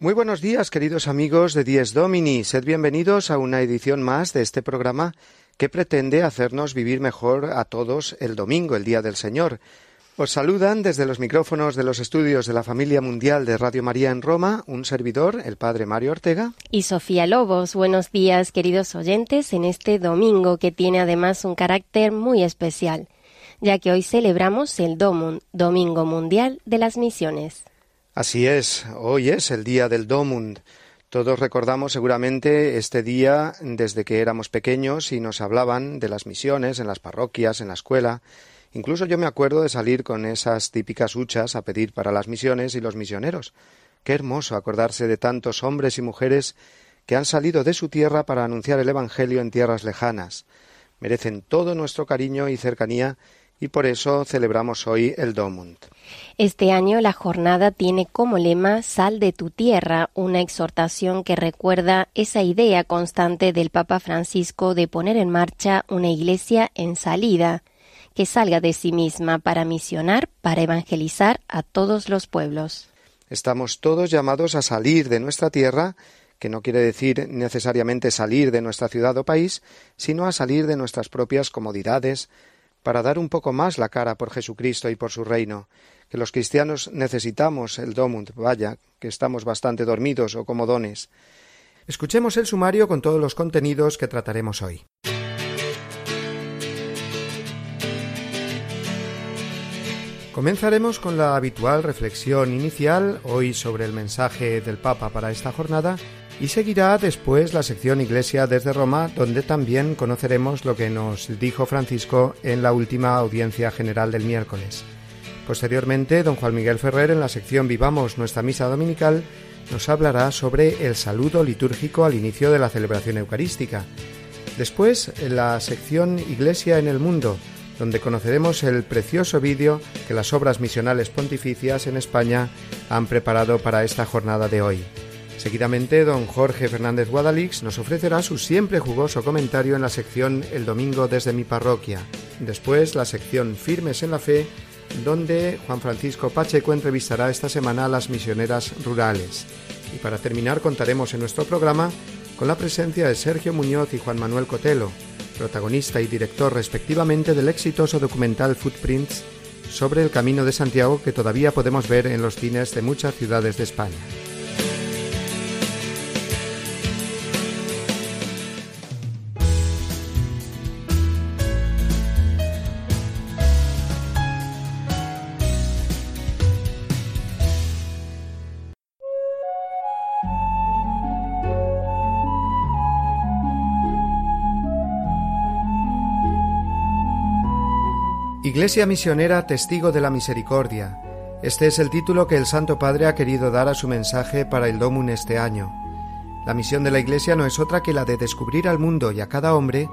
Muy buenos días, queridos amigos de Dies Domini. Sed bienvenidos a una edición más de este programa que pretende hacernos vivir mejor a todos el domingo, el Día del Señor. Os saludan desde los micrófonos de los estudios de la familia mundial de Radio María en Roma un servidor, el Padre Mario Ortega. Y Sofía Lobos. Buenos días, queridos oyentes, en este domingo que tiene además un carácter muy especial, ya que hoy celebramos el Domum, Domingo Mundial de las Misiones. Así es, hoy es el día del Domund. Todos recordamos seguramente este día desde que éramos pequeños y nos hablaban de las misiones en las parroquias, en la escuela. Incluso yo me acuerdo de salir con esas típicas huchas a pedir para las misiones y los misioneros. Qué hermoso acordarse de tantos hombres y mujeres que han salido de su tierra para anunciar el Evangelio en tierras lejanas. Merecen todo nuestro cariño y cercanía y por eso celebramos hoy el Domund. Este año la jornada tiene como lema Sal de tu tierra, una exhortación que recuerda esa idea constante del Papa Francisco de poner en marcha una iglesia en salida, que salga de sí misma para misionar, para evangelizar a todos los pueblos. Estamos todos llamados a salir de nuestra tierra que no quiere decir necesariamente salir de nuestra ciudad o país, sino a salir de nuestras propias comodidades, para dar un poco más la cara por Jesucristo y por su reino, que los cristianos necesitamos el domund, vaya, que estamos bastante dormidos o comodones. Escuchemos el sumario con todos los contenidos que trataremos hoy. Comenzaremos con la habitual reflexión inicial, hoy sobre el mensaje del Papa para esta jornada, y seguirá después la sección Iglesia desde Roma, donde también conoceremos lo que nos dijo Francisco en la última audiencia general del miércoles. Posteriormente, don Juan Miguel Ferrer, en la sección Vivamos nuestra misa dominical, nos hablará sobre el saludo litúrgico al inicio de la celebración eucarística. Después, en la sección Iglesia en el Mundo, donde conoceremos el precioso vídeo que las obras misionales pontificias en España han preparado para esta jornada de hoy. Seguidamente, don Jorge Fernández Guadalix nos ofrecerá su siempre jugoso comentario en la sección El Domingo desde mi parroquia. Después, la sección Firmes en la Fe, donde Juan Francisco Pacheco entrevistará esta semana a las misioneras rurales. Y para terminar, contaremos en nuestro programa con la presencia de Sergio Muñoz y Juan Manuel Cotelo, protagonista y director respectivamente del exitoso documental Footprints sobre el Camino de Santiago que todavía podemos ver en los cines de muchas ciudades de España. Iglesia misionera testigo de la misericordia. Este es el título que el Santo Padre ha querido dar a su mensaje para el Domun este año. La misión de la Iglesia no es otra que la de descubrir al mundo y a cada hombre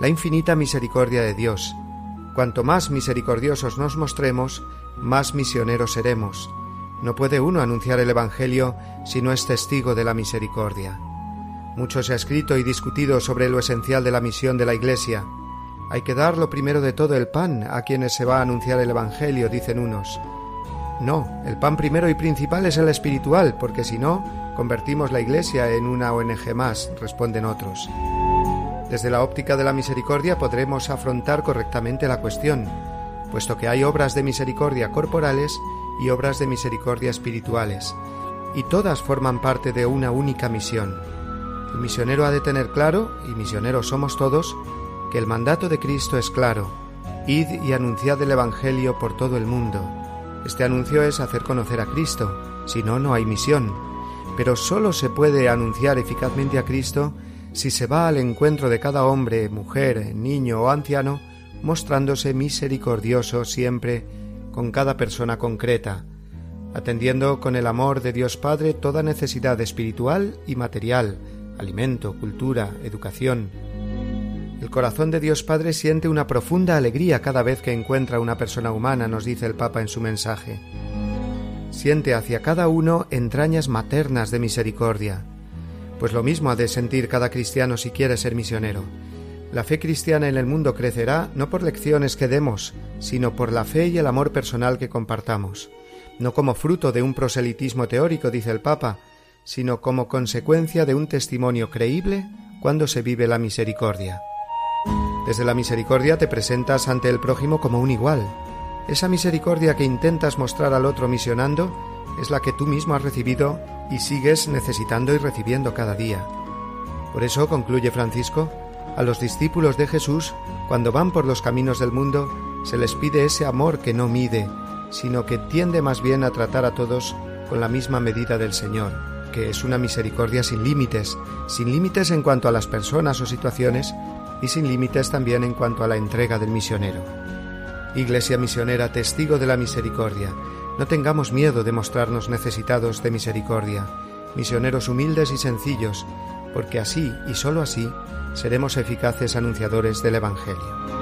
la infinita misericordia de Dios. Cuanto más misericordiosos nos mostremos, más misioneros seremos. No puede uno anunciar el Evangelio si no es testigo de la misericordia. Mucho se ha escrito y discutido sobre lo esencial de la misión de la Iglesia. Hay que dar lo primero de todo el pan a quienes se va a anunciar el Evangelio, dicen unos. No, el pan primero y principal es el espiritual, porque si no, convertimos la Iglesia en una ONG más, responden otros. Desde la óptica de la misericordia podremos afrontar correctamente la cuestión, puesto que hay obras de misericordia corporales y obras de misericordia espirituales, y todas forman parte de una única misión. El misionero ha de tener claro, y misioneros somos todos, que el mandato de Cristo es claro, id y anunciad el Evangelio por todo el mundo. Este anuncio es hacer conocer a Cristo, si no, no hay misión. Pero sólo se puede anunciar eficazmente a Cristo si se va al encuentro de cada hombre, mujer, niño o anciano mostrándose misericordioso siempre con cada persona concreta, atendiendo con el amor de Dios Padre toda necesidad espiritual y material, alimento, cultura, educación. El corazón de Dios Padre siente una profunda alegría cada vez que encuentra una persona humana, nos dice el Papa en su mensaje. Siente hacia cada uno entrañas maternas de misericordia, pues lo mismo ha de sentir cada cristiano si quiere ser misionero. La fe cristiana en el mundo crecerá no por lecciones que demos, sino por la fe y el amor personal que compartamos no como fruto de un proselitismo teórico, dice el Papa, sino como consecuencia de un testimonio creíble cuando se vive la misericordia. Desde la misericordia te presentas ante el prójimo como un igual. Esa misericordia que intentas mostrar al otro misionando es la que tú mismo has recibido y sigues necesitando y recibiendo cada día. Por eso, concluye Francisco, a los discípulos de Jesús, cuando van por los caminos del mundo, se les pide ese amor que no mide, sino que tiende más bien a tratar a todos con la misma medida del Señor, que es una misericordia sin límites, sin límites en cuanto a las personas o situaciones y sin límites también en cuanto a la entrega del misionero. Iglesia misionera, testigo de la misericordia, no tengamos miedo de mostrarnos necesitados de misericordia, misioneros humildes y sencillos, porque así y sólo así seremos eficaces anunciadores del Evangelio.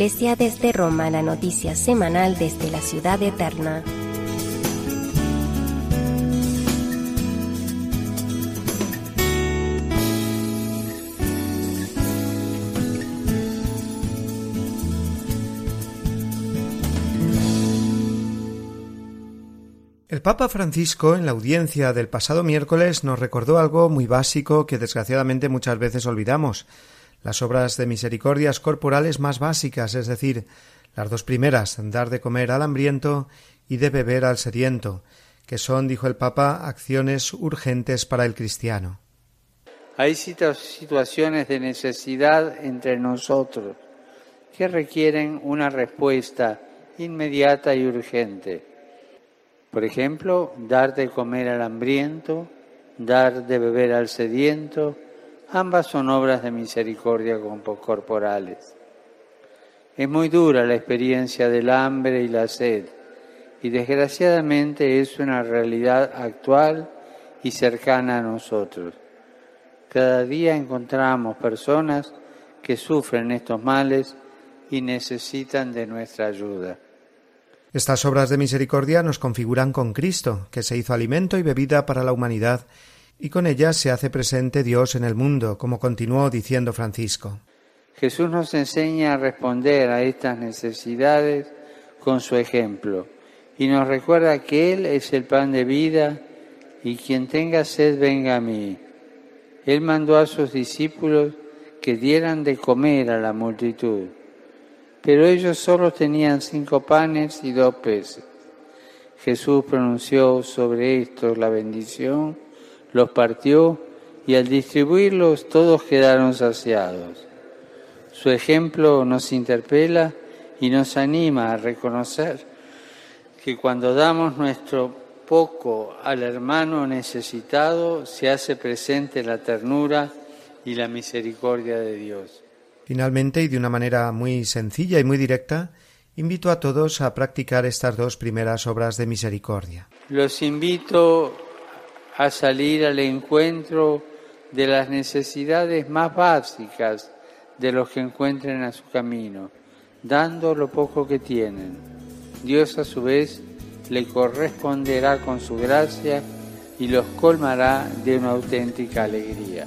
Iglesia desde Roma, la noticia semanal desde la ciudad eterna. El Papa Francisco, en la audiencia del pasado miércoles, nos recordó algo muy básico que desgraciadamente muchas veces olvidamos, las obras de misericordias corporales más básicas, es decir, las dos primeras, dar de comer al hambriento y de beber al sediento, que son, dijo el Papa, acciones urgentes para el cristiano. Hay situaciones de necesidad entre nosotros que requieren una respuesta inmediata y urgente. Por ejemplo, dar de comer al hambriento, dar de beber al sediento, Ambas son obras de misericordia corporales. Es muy dura la experiencia del hambre y la sed, y desgraciadamente es una realidad actual y cercana a nosotros. Cada día encontramos personas que sufren estos males y necesitan de nuestra ayuda. Estas obras de misericordia nos configuran con Cristo, que se hizo alimento y bebida para la humanidad y con ellas se hace presente Dios en el mundo, como continuó diciendo Francisco. Jesús nos enseña a responder a estas necesidades con su ejemplo y nos recuerda que Él es el pan de vida y quien tenga sed venga a mí. Él mandó a sus discípulos que dieran de comer a la multitud, pero ellos solo tenían cinco panes y dos peces. Jesús pronunció sobre esto la bendición los partió y al distribuirlos todos quedaron saciados. Su ejemplo nos interpela y nos anima a reconocer que cuando damos nuestro poco al hermano necesitado, se hace presente la ternura y la misericordia de Dios. Finalmente, y de una manera muy sencilla y muy directa, invito a todos a practicar estas dos primeras obras de misericordia. Los invito a salir al encuentro de las necesidades más básicas de los que encuentren a su camino, dando lo poco que tienen. Dios a su vez le corresponderá con su gracia y los colmará de una auténtica alegría.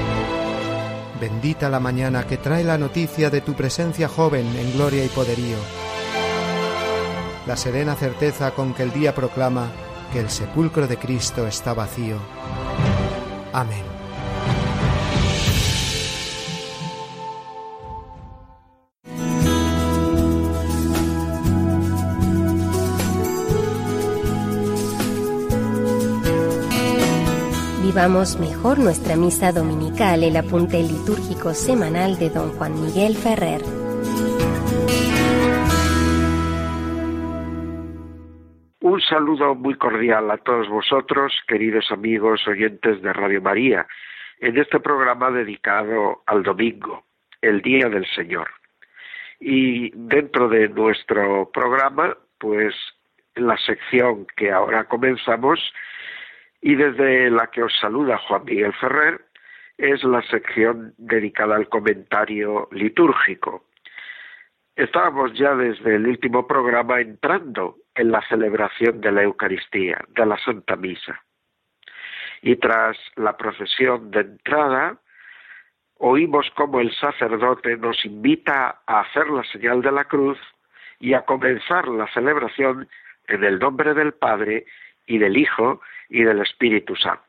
Bendita la mañana que trae la noticia de tu presencia joven en gloria y poderío. La serena certeza con que el día proclama que el sepulcro de Cristo está vacío. Amén. Vivamos mejor nuestra misa dominical, el apunte litúrgico semanal de don Juan Miguel Ferrer. Un saludo muy cordial a todos vosotros, queridos amigos oyentes de Radio María, en este programa dedicado al domingo, el Día del Señor. Y dentro de nuestro programa, pues la sección que ahora comenzamos y desde la que os saluda Juan Miguel Ferrer es la sección dedicada al comentario litúrgico. Estábamos ya desde el último programa entrando en la celebración de la Eucaristía, de la Santa Misa. Y tras la procesión de entrada, oímos cómo el sacerdote nos invita a hacer la señal de la cruz y a comenzar la celebración en el nombre del Padre y del Hijo y del Espíritu Santo.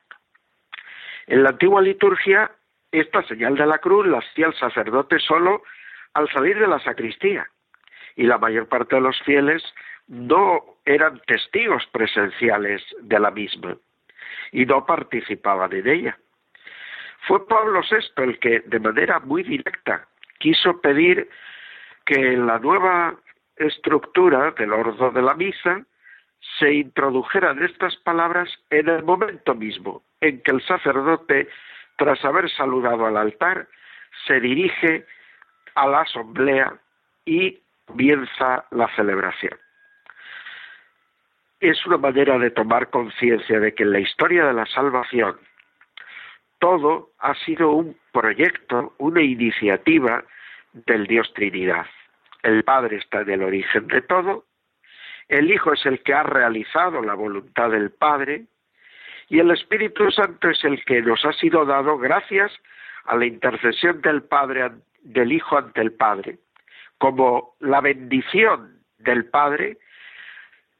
En la antigua liturgia, esta señal de la cruz la hacía el sacerdote solo al salir de la sacristía, y la mayor parte de los fieles no eran testigos presenciales de la misma y no participaban en ella. Fue Pablo VI el que, de manera muy directa, quiso pedir que en la nueva estructura del orden de la misa se introdujeran estas palabras en el momento mismo en que el sacerdote, tras haber saludado al altar, se dirige a la asamblea y comienza la celebración. Es una manera de tomar conciencia de que en la historia de la salvación todo ha sido un proyecto, una iniciativa del Dios Trinidad. El Padre está en el origen de todo el Hijo es el que ha realizado la voluntad del Padre y el Espíritu Santo es el que nos ha sido dado gracias a la intercesión del Padre del Hijo ante el Padre, como la bendición del Padre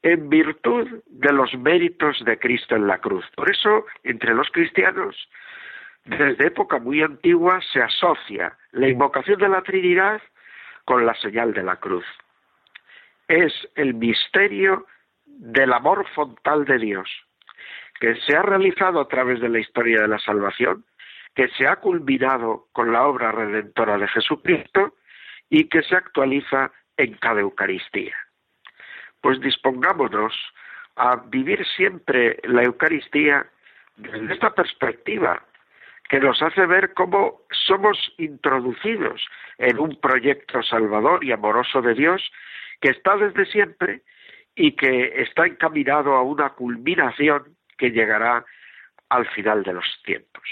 en virtud de los méritos de Cristo en la cruz. Por eso, entre los cristianos, desde época muy antigua, se asocia la invocación de la Trinidad con la señal de la cruz es el misterio del amor fontal de Dios, que se ha realizado a través de la historia de la salvación, que se ha culminado con la obra redentora de Jesucristo y que se actualiza en cada Eucaristía. Pues dispongámonos a vivir siempre la Eucaristía desde esta perspectiva que nos hace ver cómo somos introducidos en un proyecto salvador y amoroso de Dios que está desde siempre y que está encaminado a una culminación que llegará al final de los tiempos.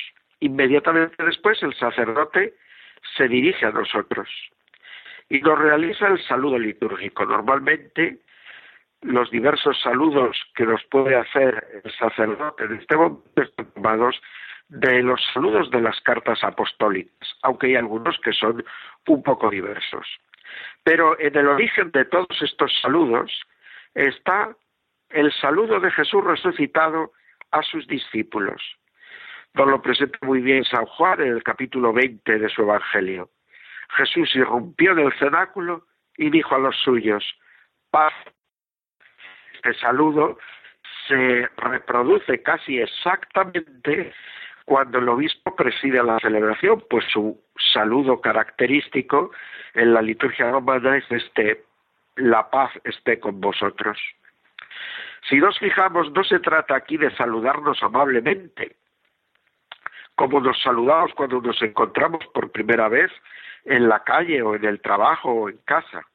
Inmediatamente después el sacerdote se dirige a nosotros y nos realiza el saludo litúrgico. Normalmente los diversos saludos que nos puede hacer el sacerdote en este momento están tomados de los saludos de las cartas apostólicas, aunque hay algunos que son un poco diversos. Pero en el origen de todos estos saludos está el saludo de Jesús resucitado a sus discípulos. Nos lo presenta muy bien San Juan en el capítulo 20 de su Evangelio. Jesús irrumpió en el cenáculo y dijo a los suyos, paz. Este saludo se reproduce casi exactamente cuando el obispo preside la celebración, pues su saludo característico en la liturgia romana es este, la paz esté con vosotros. Si nos fijamos, no se trata aquí de saludarnos amablemente, como nos saludamos cuando nos encontramos por primera vez en la calle o en el trabajo o en casa.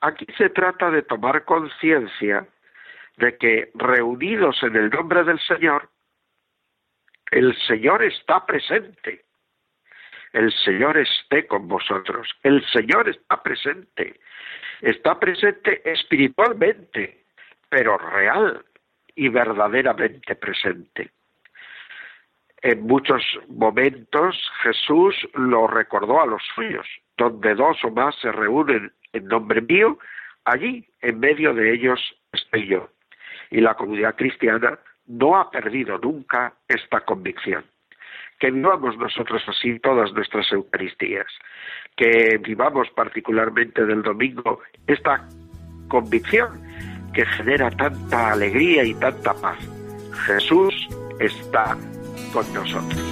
Aquí se trata de tomar conciencia de que reunidos en el nombre del Señor, el Señor está presente. El Señor esté con vosotros. El Señor está presente. Está presente espiritualmente, pero real y verdaderamente presente. En muchos momentos Jesús lo recordó a los suyos, donde dos o más se reúnen en nombre mío, allí en medio de ellos estoy yo. Y la comunidad cristiana no ha perdido nunca esta convicción. Que vivamos nosotros así todas nuestras Eucaristías, que vivamos particularmente del domingo esta convicción que genera tanta alegría y tanta paz. Jesús está con nosotros.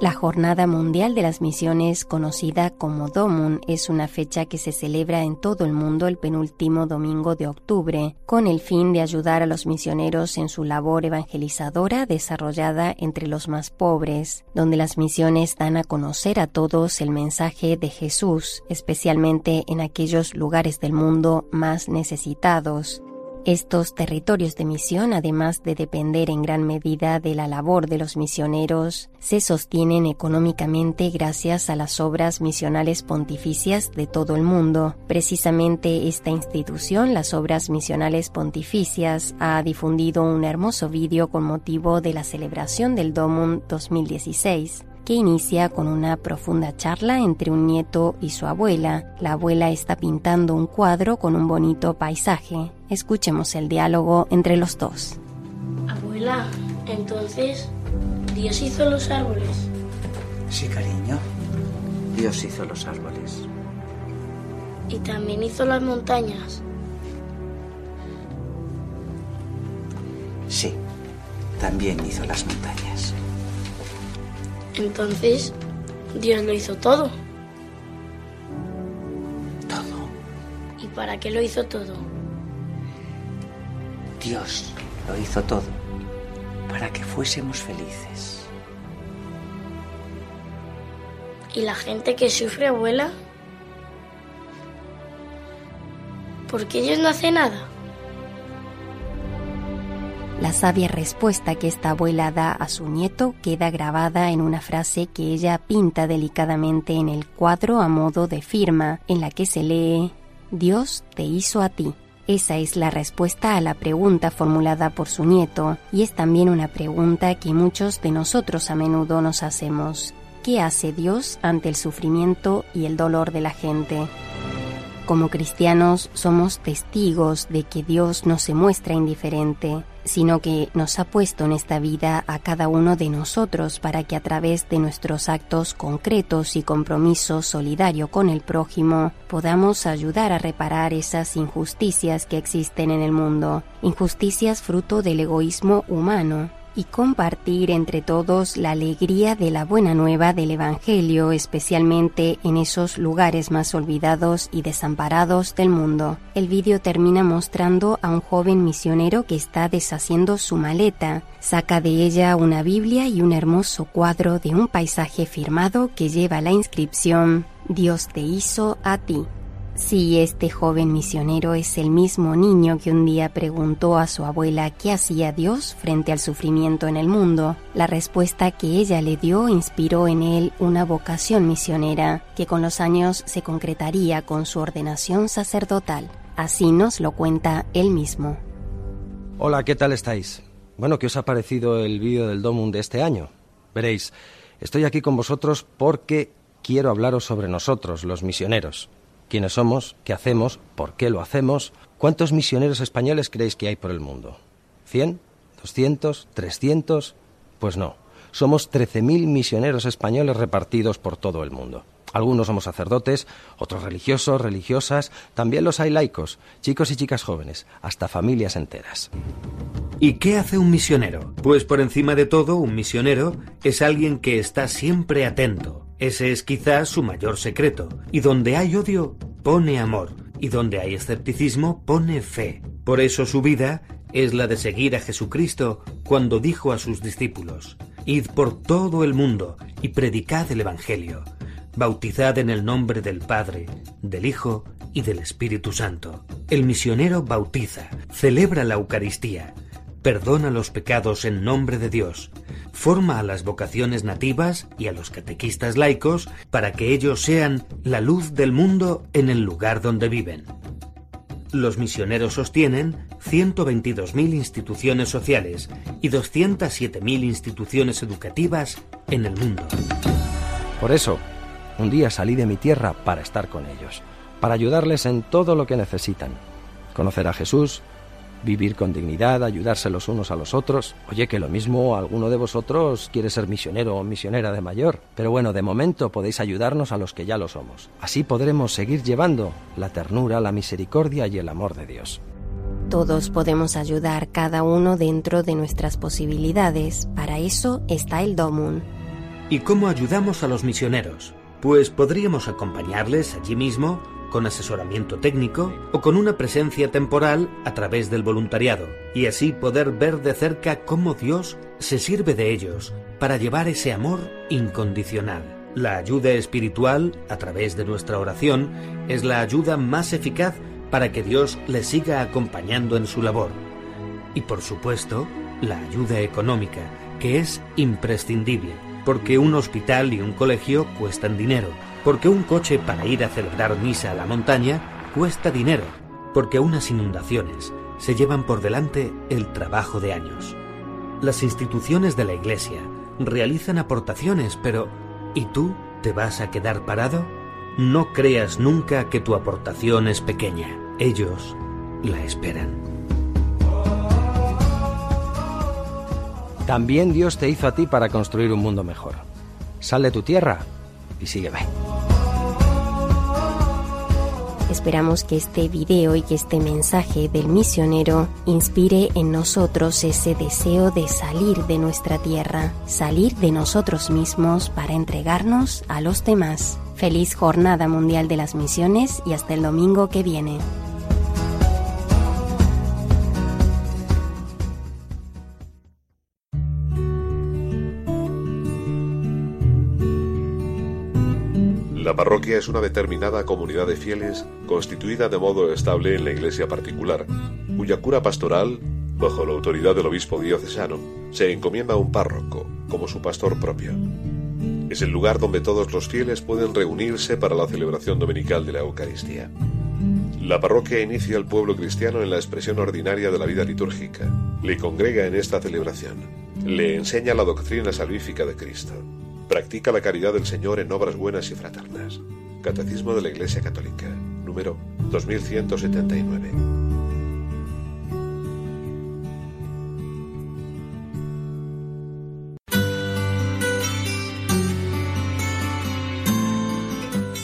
La Jornada Mundial de las Misiones, conocida como DOMUN, es una fecha que se celebra en todo el mundo el penúltimo domingo de octubre, con el fin de ayudar a los misioneros en su labor evangelizadora desarrollada entre los más pobres, donde las misiones dan a conocer a todos el mensaje de Jesús, especialmente en aquellos lugares del mundo más necesitados. Estos territorios de misión, además de depender en gran medida de la labor de los misioneros, se sostienen económicamente gracias a las obras misionales pontificias de todo el mundo. Precisamente esta institución, las obras misionales pontificias, ha difundido un hermoso vídeo con motivo de la celebración del Domum 2016 que inicia con una profunda charla entre un nieto y su abuela. La abuela está pintando un cuadro con un bonito paisaje. Escuchemos el diálogo entre los dos. Abuela, entonces, ¿Dios hizo los árboles? Sí, cariño. Dios hizo los árboles. ¿Y también hizo las montañas? Sí, también hizo las montañas. Entonces, Dios lo hizo todo. Todo. ¿Y para qué lo hizo todo? Dios lo hizo todo para que fuésemos felices. ¿Y la gente que sufre, abuela? ¿Por qué Dios no hace nada? La sabia respuesta que esta abuela da a su nieto queda grabada en una frase que ella pinta delicadamente en el cuadro a modo de firma, en la que se lee Dios te hizo a ti. Esa es la respuesta a la pregunta formulada por su nieto, y es también una pregunta que muchos de nosotros a menudo nos hacemos. ¿Qué hace Dios ante el sufrimiento y el dolor de la gente? Como cristianos somos testigos de que Dios no se muestra indiferente, sino que nos ha puesto en esta vida a cada uno de nosotros para que a través de nuestros actos concretos y compromiso solidario con el prójimo podamos ayudar a reparar esas injusticias que existen en el mundo, injusticias fruto del egoísmo humano y compartir entre todos la alegría de la buena nueva del Evangelio, especialmente en esos lugares más olvidados y desamparados del mundo. El vídeo termina mostrando a un joven misionero que está deshaciendo su maleta. Saca de ella una Biblia y un hermoso cuadro de un paisaje firmado que lleva la inscripción Dios te hizo a ti. Si este joven misionero es el mismo niño que un día preguntó a su abuela qué hacía Dios frente al sufrimiento en el mundo, la respuesta que ella le dio inspiró en él una vocación misionera que con los años se concretaría con su ordenación sacerdotal. Así nos lo cuenta él mismo. Hola, ¿qué tal estáis? Bueno, ¿qué os ha parecido el vídeo del Domum de este año? Veréis, estoy aquí con vosotros porque quiero hablaros sobre nosotros, los misioneros quiénes somos, qué hacemos, por qué lo hacemos, cuántos misioneros españoles creéis que hay por el mundo. ¿100? ¿200? ¿300? Pues no, somos 13.000 misioneros españoles repartidos por todo el mundo. Algunos somos sacerdotes, otros religiosos, religiosas, también los hay laicos, chicos y chicas jóvenes, hasta familias enteras. ¿Y qué hace un misionero? Pues por encima de todo, un misionero es alguien que está siempre atento, ese es quizás su mayor secreto. Y donde hay odio, pone amor. Y donde hay escepticismo, pone fe. Por eso su vida es la de seguir a Jesucristo cuando dijo a sus discípulos, Id por todo el mundo y predicad el Evangelio, bautizad en el nombre del Padre, del Hijo y del Espíritu Santo. El misionero bautiza, celebra la Eucaristía, perdona los pecados en nombre de Dios, forma a las vocaciones nativas y a los catequistas laicos para que ellos sean la luz del mundo en el lugar donde viven. Los misioneros sostienen 122.000 instituciones sociales y 207.000 instituciones educativas en el mundo. Por eso, un día salí de mi tierra para estar con ellos, para ayudarles en todo lo que necesitan. Conocer a Jesús, vivir con dignidad, ayudarse los unos a los otros. Oye, que lo mismo alguno de vosotros quiere ser misionero o misionera de mayor, pero bueno, de momento podéis ayudarnos a los que ya lo somos. Así podremos seguir llevando la ternura, la misericordia y el amor de Dios. Todos podemos ayudar cada uno dentro de nuestras posibilidades. Para eso está el Domun. ¿Y cómo ayudamos a los misioneros? Pues podríamos acompañarles allí mismo con asesoramiento técnico o con una presencia temporal a través del voluntariado, y así poder ver de cerca cómo Dios se sirve de ellos para llevar ese amor incondicional. La ayuda espiritual, a través de nuestra oración, es la ayuda más eficaz para que Dios les siga acompañando en su labor. Y por supuesto, la ayuda económica, que es imprescindible, porque un hospital y un colegio cuestan dinero porque un coche para ir a celebrar misa a la montaña cuesta dinero, porque unas inundaciones se llevan por delante el trabajo de años. Las instituciones de la Iglesia realizan aportaciones, pero ¿y tú te vas a quedar parado? No creas nunca que tu aportación es pequeña. Ellos la esperan. También Dios te hizo a ti para construir un mundo mejor. Sal de tu tierra y sígueme. Esperamos que este video y que este mensaje del misionero inspire en nosotros ese deseo de salir de nuestra tierra, salir de nosotros mismos para entregarnos a los demás. Feliz Jornada Mundial de las Misiones y hasta el domingo que viene. Parroquia es una determinada comunidad de fieles constituida de modo estable en la iglesia particular, cuya cura pastoral, bajo la autoridad del obispo diocesano, se encomienda a un párroco como su pastor propio. Es el lugar donde todos los fieles pueden reunirse para la celebración dominical de la Eucaristía. La parroquia inicia al pueblo cristiano en la expresión ordinaria de la vida litúrgica, le congrega en esta celebración, le enseña la doctrina salvífica de Cristo, Practica la caridad del Señor en obras buenas y fraternas. Catecismo de la Iglesia Católica, número 2179.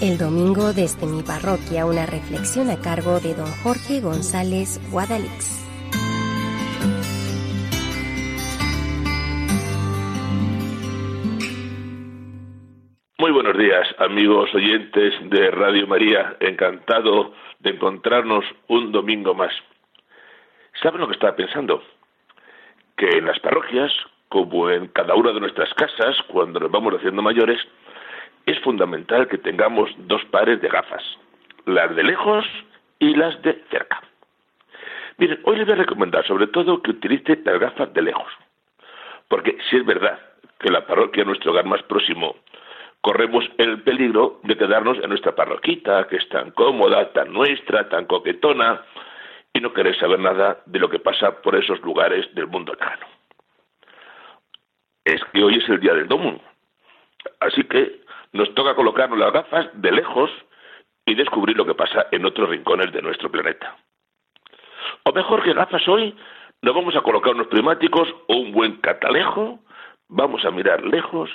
El domingo desde mi parroquia, una reflexión a cargo de don Jorge González Guadalix. Buenos días, amigos oyentes de Radio María. Encantado de encontrarnos un domingo más. ¿Saben lo que estaba pensando? Que en las parroquias, como en cada una de nuestras casas, cuando nos vamos haciendo mayores, es fundamental que tengamos dos pares de gafas, las de lejos y las de cerca. Miren, hoy les voy a recomendar sobre todo que utilice las gafas de lejos, porque si es verdad que la parroquia es nuestro hogar más próximo, corremos el peligro de quedarnos en nuestra parroquita, que es tan cómoda, tan nuestra, tan coquetona, y no querer saber nada de lo que pasa por esos lugares del mundo lejano. Es que hoy es el día del Domun, así que nos toca colocarnos las gafas de lejos y descubrir lo que pasa en otros rincones de nuestro planeta. O mejor que gafas hoy, nos vamos a colocar unos primáticos o un buen catalejo, vamos a mirar lejos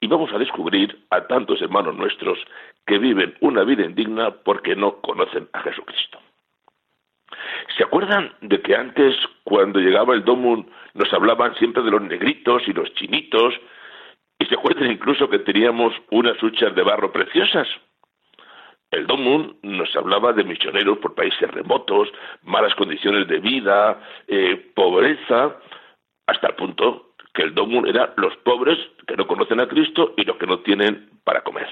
y vamos a descubrir a tantos hermanos nuestros que viven una vida indigna porque no conocen a Jesucristo. ¿Se acuerdan de que antes, cuando llegaba el Domun, nos hablaban siempre de los negritos y los chinitos? ¿Y se acuerdan incluso que teníamos unas huchas de barro preciosas? El Domun nos hablaba de misioneros por países remotos, malas condiciones de vida, eh, pobreza, hasta el punto que el Domun era los pobres que no conocen a Cristo y los que no tienen para comer.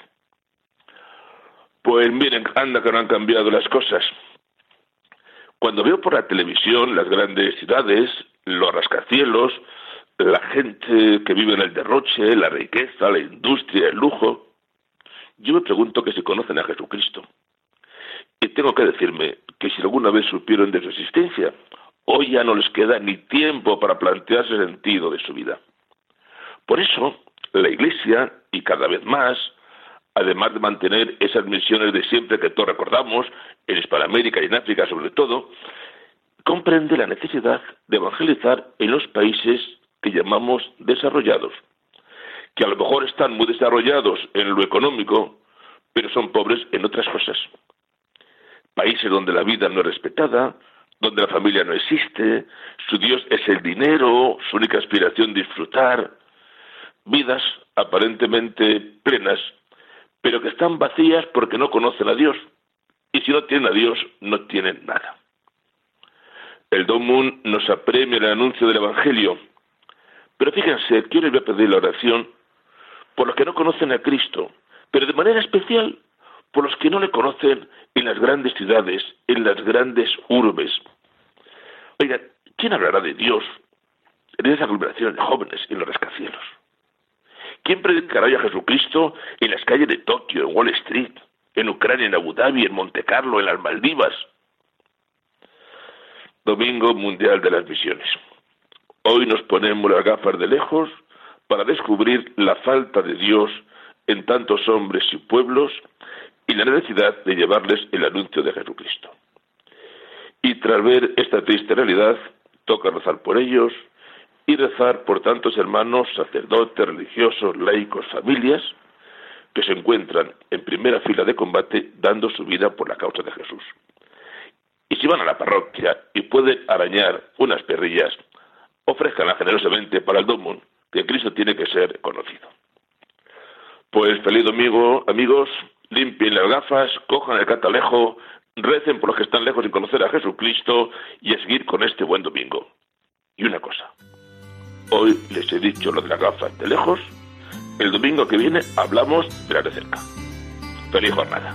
Pues miren, anda que no han cambiado las cosas. Cuando veo por la televisión las grandes ciudades, los rascacielos, la gente que vive en el derroche, la riqueza, la industria, el lujo, yo me pregunto que si conocen a Jesucristo. Y tengo que decirme que si alguna vez supieron de su existencia, hoy ya no les queda ni tiempo para plantearse el sentido de su vida. Por eso, la Iglesia, y cada vez más, además de mantener esas misiones de siempre que todos recordamos, en Hispanoamérica y en África sobre todo, comprende la necesidad de evangelizar en los países que llamamos desarrollados, que a lo mejor están muy desarrollados en lo económico, pero son pobres en otras cosas. Países donde la vida no es respetada, donde la familia no existe, su Dios es el dinero, su única aspiración disfrutar, vidas aparentemente plenas pero que están vacías porque no conocen a Dios. Y si no tienen a Dios, no tienen nada. El Don nos apremia el anuncio del Evangelio. Pero fíjense, yo les a pedir la oración por los que no conocen a Cristo, pero de manera especial por los que no le conocen en las grandes ciudades, en las grandes urbes. Oigan, ¿quién hablará de Dios en esas aglomeraciones de jóvenes en los rascacielos? ¿Quién predicará a Jesucristo en las calles de Tokio, en Wall Street, en Ucrania, en Abu Dhabi, en Monte Carlo, en las Maldivas? Domingo Mundial de las Misiones. Hoy nos ponemos las gafas de lejos para descubrir la falta de Dios en tantos hombres y pueblos y la necesidad de llevarles el anuncio de Jesucristo. Y tras ver esta triste realidad, toca rezar por ellos, y rezar por tantos hermanos, sacerdotes, religiosos, laicos, familias, que se encuentran en primera fila de combate dando su vida por la causa de Jesús. Y si van a la parroquia y pueden arañar unas perrillas, ofrezcanla generosamente para el domo, que Cristo tiene que ser conocido. Pues feliz domingo, amigos, limpien las gafas, cojan el catalejo, recen por los que están lejos de conocer a Jesucristo y a seguir con este buen domingo. Y una cosa, Hoy les he dicho lo de las gafas de lejos. El domingo que viene hablamos de las de cerca. Feliz jornada.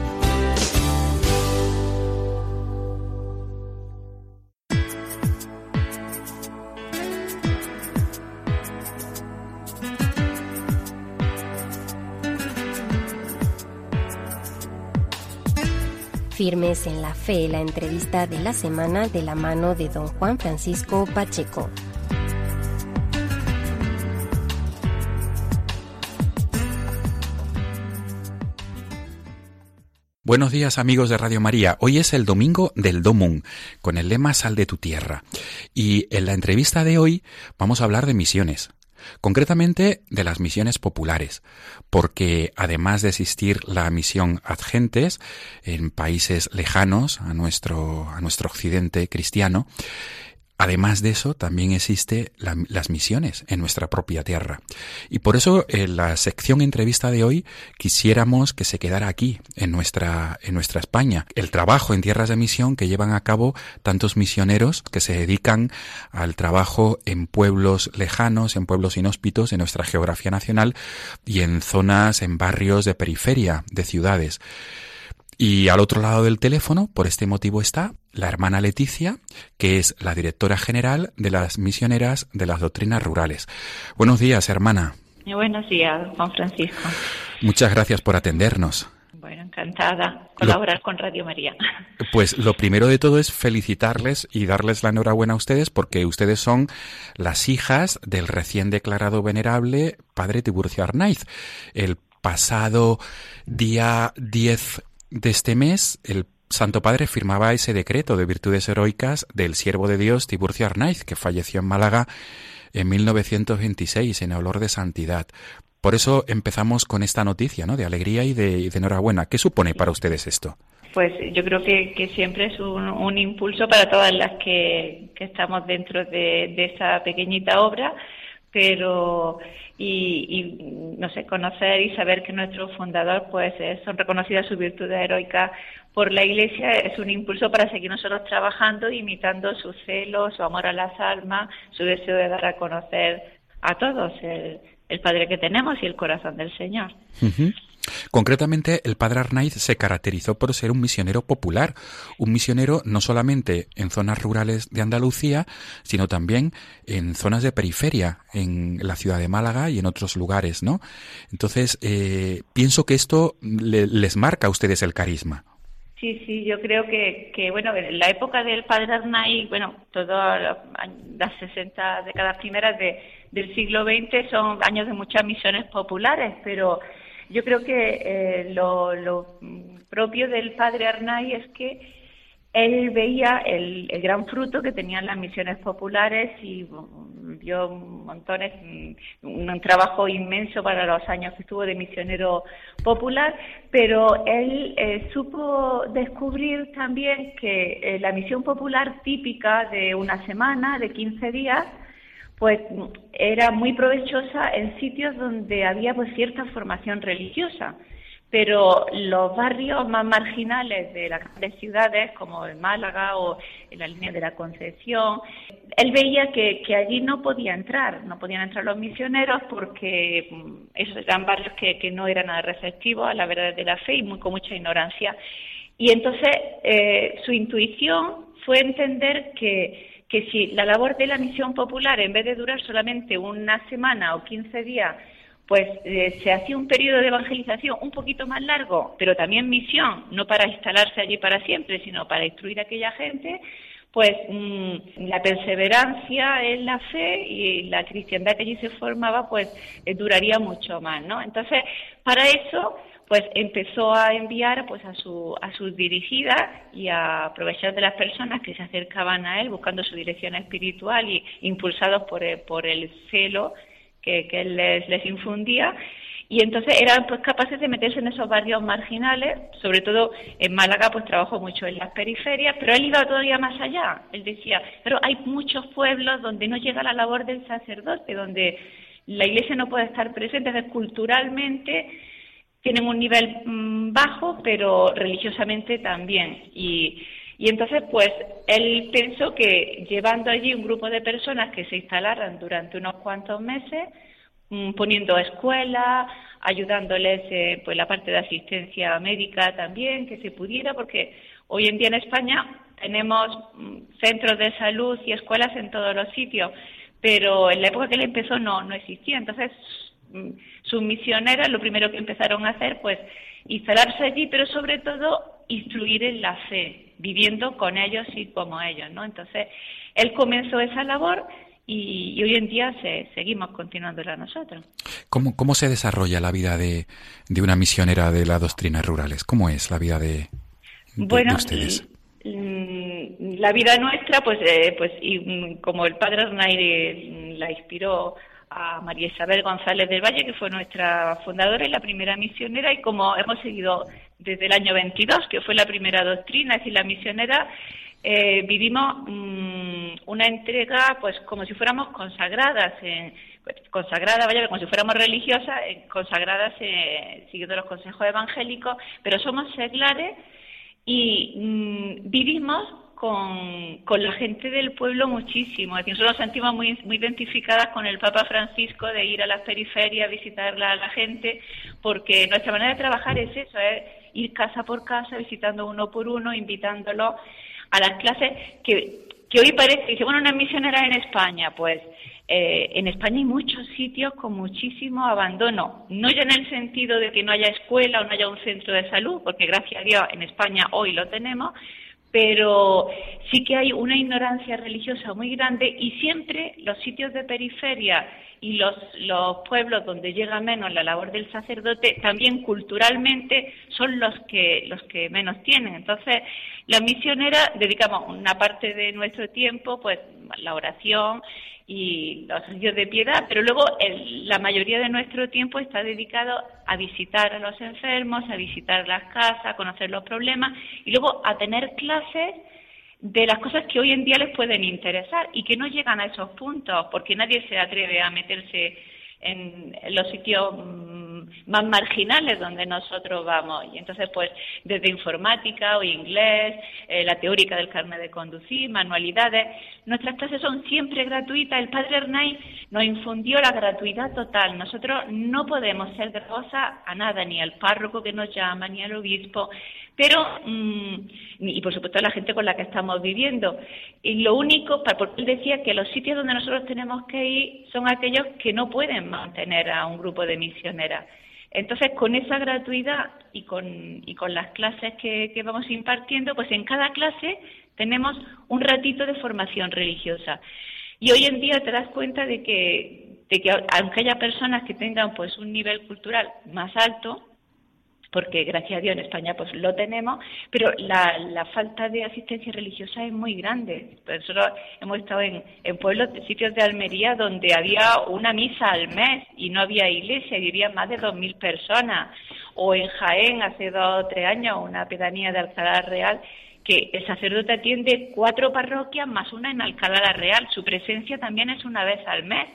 Firmes en la fe, la entrevista de la semana de la mano de don Juan Francisco Pacheco. Buenos días amigos de Radio María. Hoy es el domingo del Domum, con el lema Sal de tu tierra. Y en la entrevista de hoy vamos a hablar de misiones. Concretamente de las misiones populares, porque además de existir la misión ad gentes en países lejanos a nuestro, a nuestro occidente cristiano, Además de eso, también existe las misiones en nuestra propia tierra. Y por eso en la sección entrevista de hoy quisiéramos que se quedara aquí, en nuestra, en nuestra España. El trabajo en tierras de misión que llevan a cabo tantos misioneros que se dedican al trabajo en pueblos lejanos, en pueblos inhóspitos, en nuestra geografía nacional y en zonas, en barrios de periferia de ciudades. Y al otro lado del teléfono, por este motivo, está la hermana Leticia, que es la directora general de las misioneras de las doctrinas rurales. Buenos días, hermana. Buenos días, Juan Francisco. Muchas gracias por atendernos. Bueno, encantada colaborar con Radio María. Pues lo primero de todo es felicitarles y darles la enhorabuena a ustedes porque ustedes son las hijas del recién declarado venerable padre Tiburcio Arnaiz. El pasado día 10 de este mes, el Santo Padre firmaba ese decreto de virtudes heroicas del siervo de Dios Tiburcio Arnaiz, que falleció en Málaga en 1926 en olor de santidad. Por eso empezamos con esta noticia, ¿no? De alegría y de, enhorabuena. ¿Qué supone para ustedes esto? Pues yo creo que, siempre es un, impulso para todas las que, estamos dentro de, de esa pequeñita obra pero y, no sé conocer y saber que nuestro fundador pues son reconocidas sus virtudes heroicas por la Iglesia es un impulso para seguir nosotros trabajando imitando su celo su amor a las almas su deseo de dar a conocer a todos el, Padre que tenemos y el corazón del Señor Concretamente, el padre Arnaiz se caracterizó por ser un misionero popular, un misionero no solamente en zonas rurales de Andalucía, sino también en zonas de periferia, en la ciudad de Málaga y en otros lugares, ¿no? Entonces, eh, pienso que esto les marca a ustedes el carisma. Sí, sí, yo creo que, que bueno, en la época del padre Arnaiz, bueno, todas las 60 décadas primeras de, del siglo XX son años de muchas misiones populares, pero yo creo que eh, lo, propio del padre Arnay es que él veía el, gran fruto que tenían las misiones populares y vio montones, un, trabajo inmenso para los años que estuvo de misionero popular, pero él eh, supo descubrir también que eh, la misión popular típica de una semana, de 15 días, pues era muy provechosa en sitios donde había pues cierta formación religiosa pero los barrios más marginales de las grandes ciudades, como en Málaga o en la línea de la Concepción, él veía que, allí no podía entrar, no podían entrar los misioneros porque mm, esos eran barrios que, no eran nada receptivos a la verdad de la fe y muy, con mucha ignorancia. Y entonces eh, su intuición fue entender que que si la labor de la misión popular, en vez de durar solamente una semana o 15 días, pues eh, se hacía un periodo de evangelización un poquito más largo, pero también misión, no para instalarse allí para siempre, sino para instruir a aquella gente, pues mm, la perseverancia en la fe y la cristiandad que allí se formaba, pues eh, duraría mucho más, ¿no? Entonces, para eso pues empezó a enviar pues a su a sus dirigidas y a aprovechar de las personas que se acercaban a él buscando su dirección espiritual y impulsados por el, por el celo que, que él les, les infundía y entonces eran pues capaces de meterse en esos barrios marginales, sobre todo en Málaga pues trabajó mucho en las periferias, pero él iba todavía más allá. Él decía, pero hay muchos pueblos donde no llega la labor del sacerdote, donde la iglesia no puede estar presente, entonces culturalmente tienen un nivel mm, bajo, pero religiosamente también. Y, y entonces, pues, él pensó que llevando allí un grupo de personas que se instalaran durante unos cuantos meses, mm, poniendo escuelas, ayudándoles eh, pues la parte de asistencia médica también, que se pudiera, porque hoy en día en España tenemos mm, centros de salud y escuelas en todos los sitios, pero en la época que él empezó no, no existía. Entonces, sus misioneras lo primero que empezaron a hacer, pues, instalarse allí, pero sobre todo instruir en la fe, viviendo con ellos y como ellos, ¿no? Entonces, él comenzó esa labor y, hoy en día se, seguimos continuándola nosotros. ¿Cómo, ¿Cómo se desarrolla la vida de, de una misionera de las doctrinas rurales? ¿Cómo es la vida de, bueno, ustedes? La vida nuestra, pues, eh, pues y, mm, como el padre Arnaire la inspiró a María Isabel González del Valle, que fue nuestra fundadora y la primera misionera, y como hemos seguido desde el año 22, que fue la primera doctrina, es decir, la misionera, eh, vivimos mm, una entrega pues como si fuéramos consagradas, en, pues, consagradas, vaya, como si fuéramos religiosas, consagradas eh, siguiendo los consejos evangélicos, pero somos seglares y mm, vivimos con, con, la gente del pueblo muchísimo. Decir, nosotros nos sentimos muy, muy identificadas con el Papa Francisco de ir a las periferias, visitar a la gente, porque nuestra manera de trabajar es eso, es ir casa por casa, visitando uno por uno, invitándolo a las clases que, que hoy parece, dice, bueno, una misionera en España, pues eh, en España hay muchos sitios con muchísimo abandono, no ya en el sentido de que no haya escuela o no haya un centro de salud, porque gracias a Dios en España hoy lo tenemos, pero sí que hay una ignorancia religiosa muy grande y siempre los sitios de periferia y los, los pueblos donde llega menos la labor del sacerdote también culturalmente son los que los que menos tienen. Entonces, la misionera dedicamos una parte de nuestro tiempo pues la oración y los ejercicios de piedad, pero luego la mayoría de nuestro tiempo está dedicado a visitar a los enfermos, a visitar las casas, a conocer los problemas y luego a tener clases de las cosas que hoy en día les pueden interesar y que no llegan a esos puntos porque nadie se atreve a meterse en, los sitios mm, más marginales donde nosotros vamos. Y entonces, pues, desde informática o inglés, eh, la teórica del carnet de conducir, manualidades, nuestras clases son siempre gratuitas. El padre Hernay nos infundió la gratuidad total. Nosotros no podemos ser gravosa a nada, ni al párroco que nos llama, ni al obispo, pero, mm, y por supuesto a la gente con la que estamos viviendo. Y lo único, porque él decía que los sitios donde nosotros tenemos que ir son aquellos que no pueden mantener a un grupo de misioneras. Entonces, con esa gratuidad y con, y con las clases que, que vamos impartiendo, pues en cada clase tenemos un ratito de formación religiosa. Y hoy en día te das cuenta de que, de que aunque haya personas que tengan pues un nivel cultural más alto, porque gracias a Dios en España pues lo tenemos, pero la, la falta de asistencia religiosa es muy grande. Nosotros hemos estado en, en pueblos, sitios de Almería donde había una misa al mes y no había iglesia y vivían más de 2.000 personas. O en Jaén, hace dos o tres años, una pedanía de Alcalá Real, que el sacerdote atiende cuatro parroquias más una en Alcalá Real. Su presencia también es una vez al mes.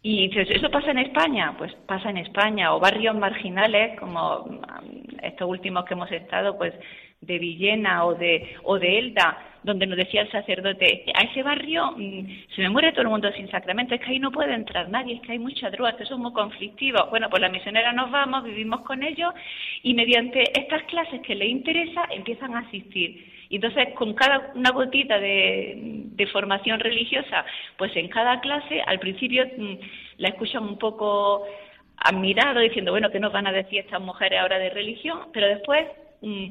Y dices, ¿eso pasa en España? Pues pasa en España, o barrios marginales, como mm, estos últimos que hemos estado, pues de Villena o de, o de Elda, donde nos decía el sacerdote, a ese barrio mm, se me muere todo el mundo sin sacramento, es que ahí no puede entrar nadie, es que hay mucha droga, que son muy conflictivos. Bueno, pues la misionera nos vamos, vivimos con ellos y mediante estas clases que les interesa empiezan a asistir. Y entonces, con cada una gotita de, formación religiosa, pues en cada clase, al principio mm, la escuchan un poco admirado, diciendo, bueno, ¿qué nos van a decir estas mujeres ahora de religión? Pero después mm,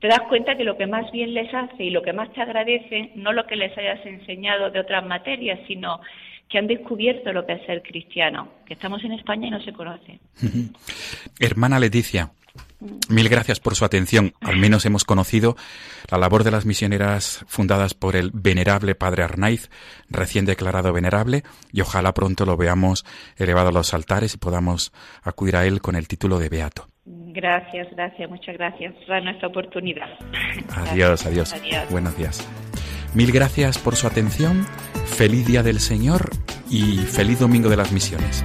te das cuenta que lo que más bien les hace y lo que más te agradece, no lo que les hayas enseñado de otras materias, sino que han descubierto lo que es ser cristiano, que estamos en España y no se conoce. Hermana Leticia, Mil gracias por su atención. Al menos hemos conocido la labor de las misioneras fundadas por el venerable Padre Arnaiz, recién declarado venerable, y ojalá pronto lo veamos elevado a los altares y podamos acudir a él con el título de Beato. Gracias, gracias, muchas gracias por nuestra oportunidad. Adiós, adiós, adiós. Buenos días. Mil gracias por su atención. Feliz Día del Señor y feliz Domingo de las Misiones.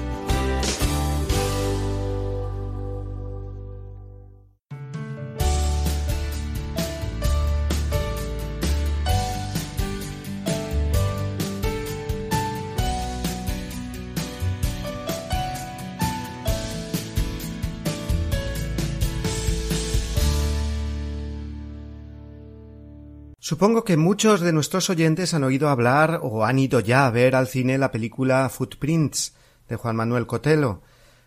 Supongo que muchos de nuestros oyentes han oído hablar o han ido ya a ver al cine la película Footprints de Juan Manuel Cotelo,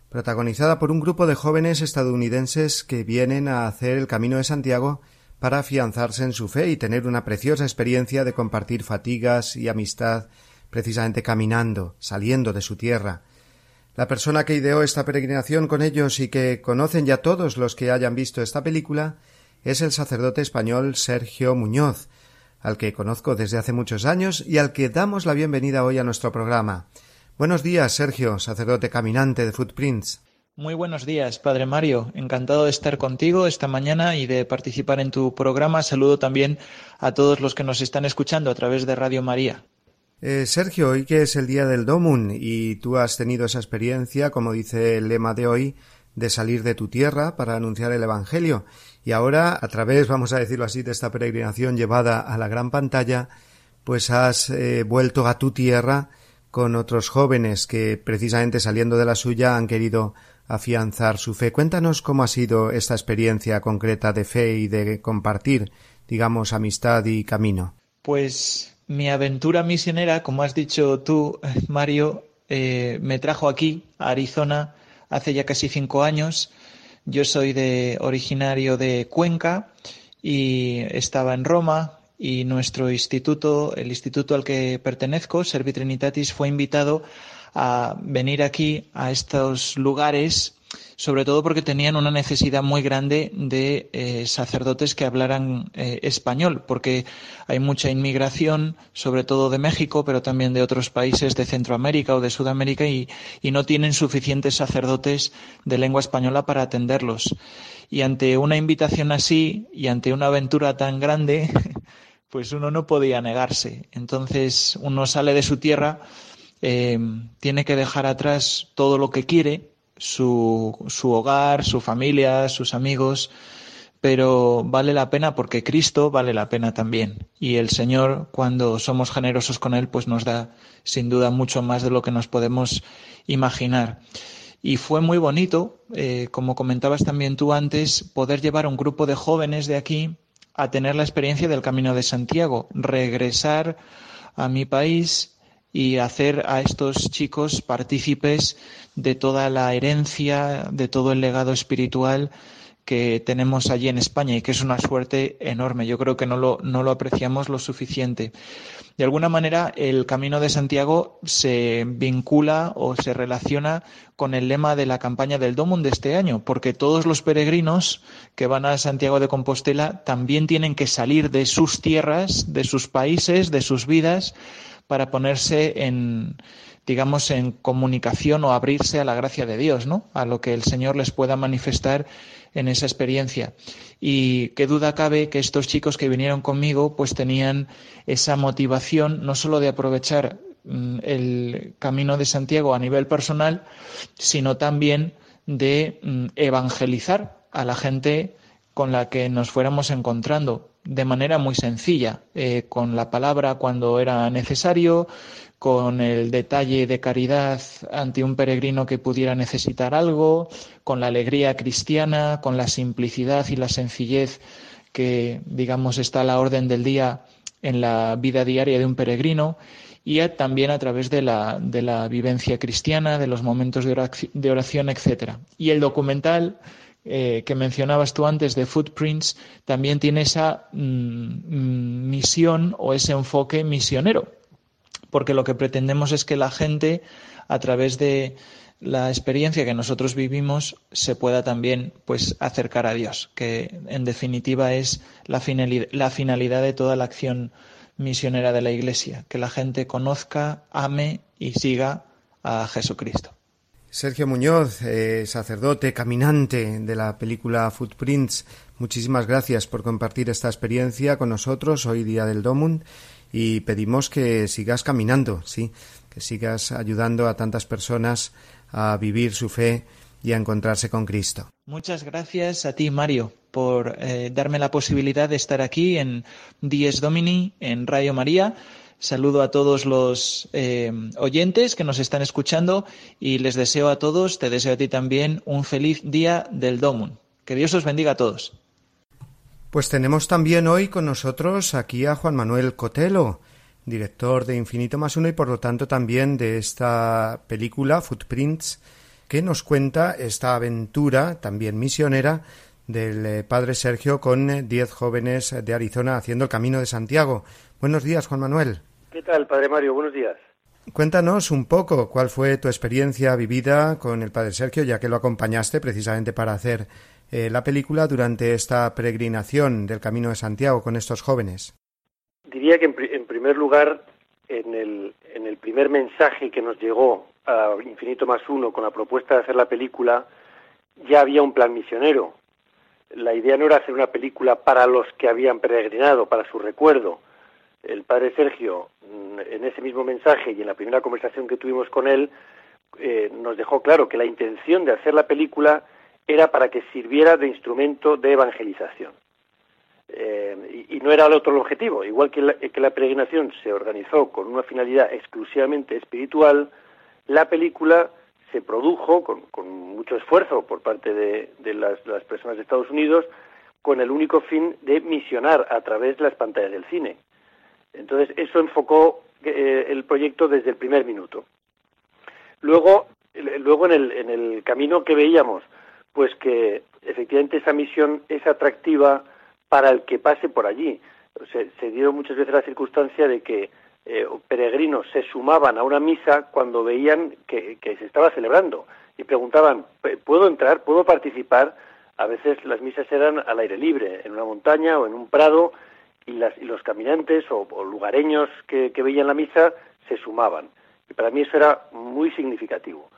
protagonizada por un grupo de jóvenes estadounidenses que vienen a hacer el Camino de Santiago para afianzarse en su fe y tener una preciosa experiencia de compartir fatigas y amistad precisamente caminando, saliendo de su tierra. La persona que ideó esta peregrinación con ellos y que conocen ya todos los que hayan visto esta película es el sacerdote español Sergio Muñoz, al que conozco desde hace muchos años y al que damos la bienvenida hoy a nuestro programa. Buenos días, Sergio, sacerdote caminante de Footprints. Muy buenos días, Padre Mario. Encantado de estar contigo esta mañana y de participar en tu programa. Saludo también a todos los que nos están escuchando a través de Radio María. Eh, Sergio, hoy que es el día del Domun y tú has tenido esa experiencia, como dice el lema de hoy, de salir de tu tierra para anunciar el Evangelio. Y ahora, a través, vamos a decirlo así, de esta peregrinación llevada a la gran pantalla, pues has eh, vuelto a tu tierra con otros jóvenes que precisamente saliendo de la suya han querido afianzar su fe. Cuéntanos cómo ha sido esta experiencia concreta de fe y de compartir, digamos, amistad y camino. Pues mi aventura misionera, como has dicho tú, Mario, eh, me trajo aquí, a Arizona, hace ya casi cinco años yo soy de originario de Cuenca y estaba en Roma y nuestro instituto, el instituto al que pertenezco, Servitrinitatis, fue invitado a venir aquí a estos lugares sobre todo porque tenían una necesidad muy grande de eh, sacerdotes que hablaran eh, español, porque hay mucha inmigración, sobre todo de México, pero también de otros países de Centroamérica o de Sudamérica, y, y no tienen suficientes sacerdotes de lengua española para atenderlos. Y ante una invitación así y ante una aventura tan grande, pues uno no podía negarse. Entonces uno sale de su tierra, eh, tiene que dejar atrás todo lo que quiere, su, su hogar, su familia, sus amigos, pero vale la pena porque Cristo vale la pena también. Y el Señor, cuando somos generosos con Él, pues nos da sin duda mucho más de lo que nos podemos imaginar. Y fue muy bonito, eh, como comentabas también tú antes, poder llevar a un grupo de jóvenes de aquí a tener la experiencia del Camino de Santiago, regresar a mi país y hacer a estos chicos partícipes de toda la herencia, de todo el legado espiritual que tenemos allí en España y que es una suerte enorme. Yo creo que no lo, no lo apreciamos lo suficiente. De alguna manera, el Camino de Santiago se vincula o se relaciona con el lema de la campaña del Domum de este año, porque todos los peregrinos que van a Santiago de Compostela también tienen que salir de sus tierras, de sus países, de sus vidas, para ponerse en, digamos, en comunicación o abrirse a la gracia de Dios, ¿no? A lo que el Señor les pueda manifestar en esa experiencia. Y qué duda cabe que estos chicos que vinieron conmigo, pues tenían esa motivación no solo de aprovechar mm, el camino de Santiago a nivel personal, sino también de mm, evangelizar a la gente con la que nos fuéramos encontrando de manera muy sencilla, eh, con la palabra cuando era necesario, con el detalle de caridad ante un peregrino que pudiera necesitar algo, con la alegría cristiana, con la simplicidad y la sencillez que, digamos, está a la orden del día en la vida diaria de un peregrino y también a través de la, de la vivencia cristiana, de los momentos de oración, de oración etc. Y el documental eh, que mencionabas tú antes de Footprints también tiene esa mm, mm, misión o ese enfoque misionero, porque lo que pretendemos es que la gente, a través de la experiencia que nosotros vivimos, se pueda también pues acercar a Dios, que en definitiva es la finalidad, la finalidad de toda la acción misionera de la Iglesia, que la gente conozca, ame y siga a Jesucristo. Sergio Muñoz, eh, sacerdote, caminante de la película Footprints, muchísimas gracias por compartir esta experiencia con nosotros hoy día del Domund y pedimos que sigas caminando, sí, que sigas ayudando a tantas personas a vivir su fe y a encontrarse con Cristo. Muchas gracias a ti, Mario, por eh, darme la posibilidad de estar aquí en Dies Domini, en Radio María. Saludo a todos los eh, oyentes que nos están escuchando y les deseo a todos, te deseo a ti también, un feliz día del Domun. Que Dios os bendiga a todos. Pues tenemos también hoy con nosotros aquí a Juan Manuel Cotelo, director de Infinito más uno y por lo tanto también de esta película Footprints que nos cuenta esta aventura también misionera del eh, padre Sergio con eh, diez jóvenes de Arizona haciendo el camino de Santiago. Buenos días, Juan Manuel. ¿Qué tal, padre Mario? Buenos días. Cuéntanos un poco cuál fue tu experiencia vivida con el padre Sergio, ya que lo acompañaste precisamente para hacer eh, la película durante esta peregrinación del Camino de Santiago con estos jóvenes. Diría que en, primer lugar, en el, en el primer mensaje que nos llegó a Infinito más uno con la propuesta de hacer la película, ya había un plan misionero. La idea no era hacer una película para los que habían peregrinado, para su recuerdo. El padre Sergio, mm, en ese mismo mensaje y en la primera conversación que tuvimos con él, eh, nos dejó claro que la intención de hacer la película era para que sirviera de instrumento de evangelización. Eh, y, no era el otro el objetivo. Igual que la, que la peregrinación se organizó con una finalidad exclusivamente espiritual, la película se produjo con, mucho esfuerzo por parte de, las, personas de Estados Unidos con el único fin de misionar a través de las pantallas del cine. Entonces, eso enfocó eh, el proyecto desde el primer minuto. Luego, luego en el, en el camino que veíamos, pues que efectivamente esa misión es atractiva para el que pase por allí. Se, se dio muchas veces la circunstancia de que eh, peregrinos se sumaban a una misa cuando veían que, se estaba celebrando y preguntaban, ¿puedo entrar? ¿Puedo participar? A veces las misas eran al aire libre, en una montaña o en un prado, y, las, y los caminantes o, lugareños que, veían la misa se sumaban. Y para mí eso era muy significativo.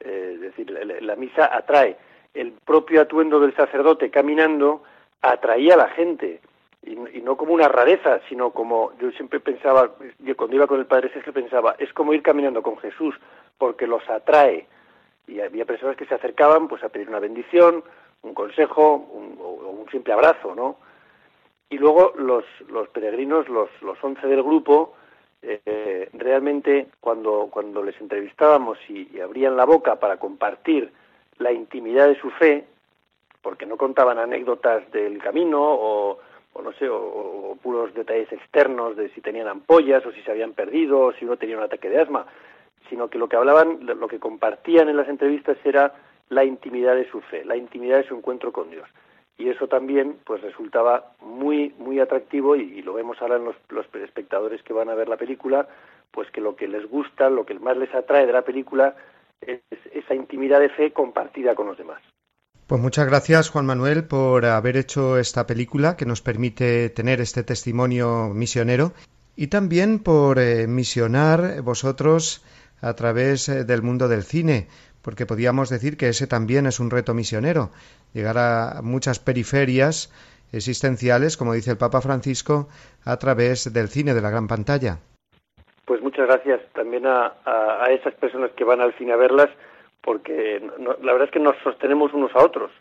Eh, es decir, la, misa atrae. El propio atuendo del sacerdote caminando atraía a la gente y, no como una rareza, sino como yo siempre pensaba, yo cuando iba con el Padre Sergio pensaba, es como ir caminando con Jesús, porque los atrae. Y había personas que se acercaban pues a pedir una bendición, un consejo un, o un simple abrazo, ¿no? Y luego los, peregrinos, los, los once del grupo, eh, realmente cuando, cuando les entrevistábamos y, abrían la boca para compartir la intimidad de su fe, porque no contaban anécdotas del camino o, o no sé, o, puros detalles externos de si tenían ampollas o si se habían perdido o si uno tenía un ataque de asma, sino que lo que hablaban, lo que compartían en las entrevistas era la intimidad de su fe, la intimidad de su encuentro con Dios. Y eso también pues resultaba muy muy atractivo y, lo vemos ahora en los, espectadores que van a ver la película, pues que lo que les gusta, lo que más les atrae de la película es esa intimidad de fe compartida con los demás. Pues muchas gracias, Juan Manuel, por haber hecho esta película que nos permite tener este testimonio misionero y también por eh, misionar vosotros a través eh, del mundo del cine, porque podríamos decir que ese también es un reto misionero, llegar a muchas periferias existenciales, como dice el Papa Francisco, a través del cine, de la gran pantalla. Pues muchas gracias también a, esas personas que van al cine a verlas porque la verdad es que nos sostenemos unos a otros.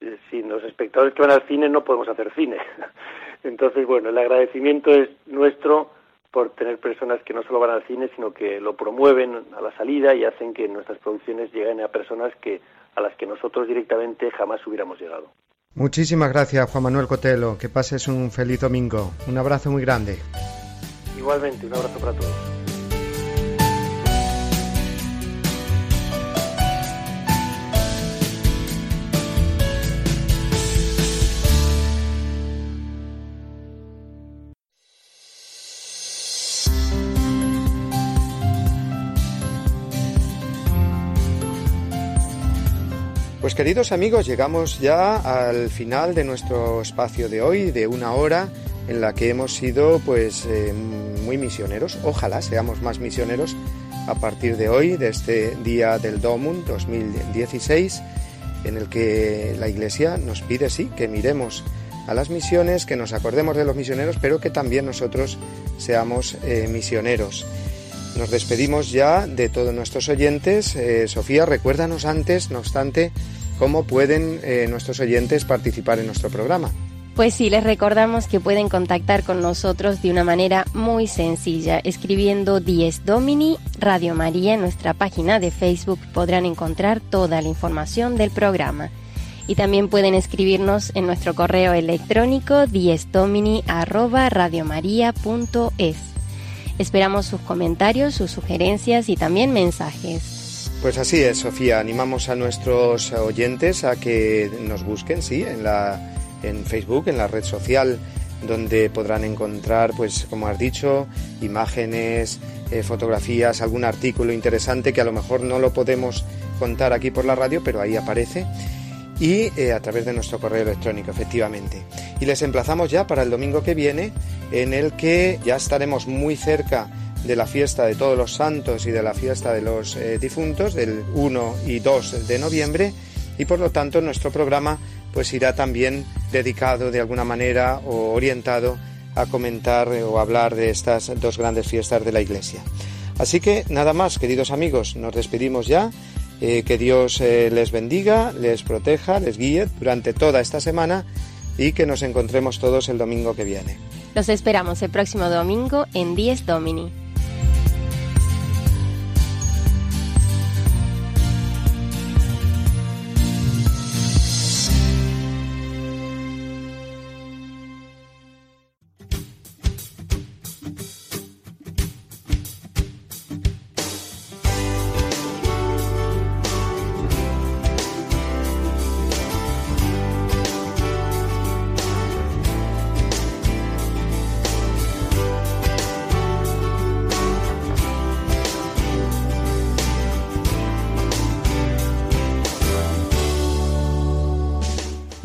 Eh, sin los espectadores que van al cine no podemos hacer cine. Entonces, bueno, el agradecimiento es nuestro por tener personas que no solo van al cine, sino que lo promueven a la salida y hacen que nuestras producciones lleguen a personas que a las que nosotros directamente jamás hubiéramos llegado. Muchísimas gracias, Juan Manuel Cotelo. Que pases un feliz domingo. Un abrazo muy grande. Igualmente, un abrazo para todos. Pues queridos amigos, llegamos ya al final de nuestro espacio de hoy, de una hora en la que hemos sido pues eh, muy misioneros. Ojalá seamos más misioneros a partir de hoy, de este día del Domum 2016, en el que la Iglesia nos pide, sí, que miremos a las misiones, que nos acordemos de los misioneros, pero que también nosotros seamos eh, misioneros. Nos despedimos ya de todos nuestros oyentes. Eh, Sofía, recuérdanos antes, no obstante, cómo pueden eh, nuestros oyentes participar en nuestro programa. Pues sí, les recordamos que pueden contactar con nosotros de una manera muy sencilla. Escribiendo Dies Domini Radio María en nuestra página de Facebook podrán encontrar toda la información del programa. Y también pueden escribirnos en nuestro correo electrónico diesdomini@radiomaria.es. Esperamos sus comentarios, sus sugerencias y también mensajes. Pues así es, Sofía. Animamos a nuestros oyentes a que nos busquen, sí, en la en Facebook, en la red social, donde podrán encontrar, pues como has dicho, imágenes, eh, fotografías, algún artículo interesante que a lo mejor no lo podemos contar aquí por la radio, pero ahí aparece y eh, a través de nuestro correo electrónico, efectivamente. Y les emplazamos ya para el domingo que viene, en el que ya estaremos muy cerca de la fiesta de todos los santos y de la fiesta de los eh, difuntos del 1 y 2 de noviembre y por lo tanto nuestro programa pues irá también dedicado de alguna manera o orientado a comentar o hablar de estas dos grandes fiestas de la Iglesia. Así que nada más, queridos amigos, nos despedimos ya. Eh, que Dios eh, les bendiga, les proteja, les guíe durante toda esta semana y que nos encontremos todos el domingo que viene. Los esperamos el próximo domingo en 10 Domini.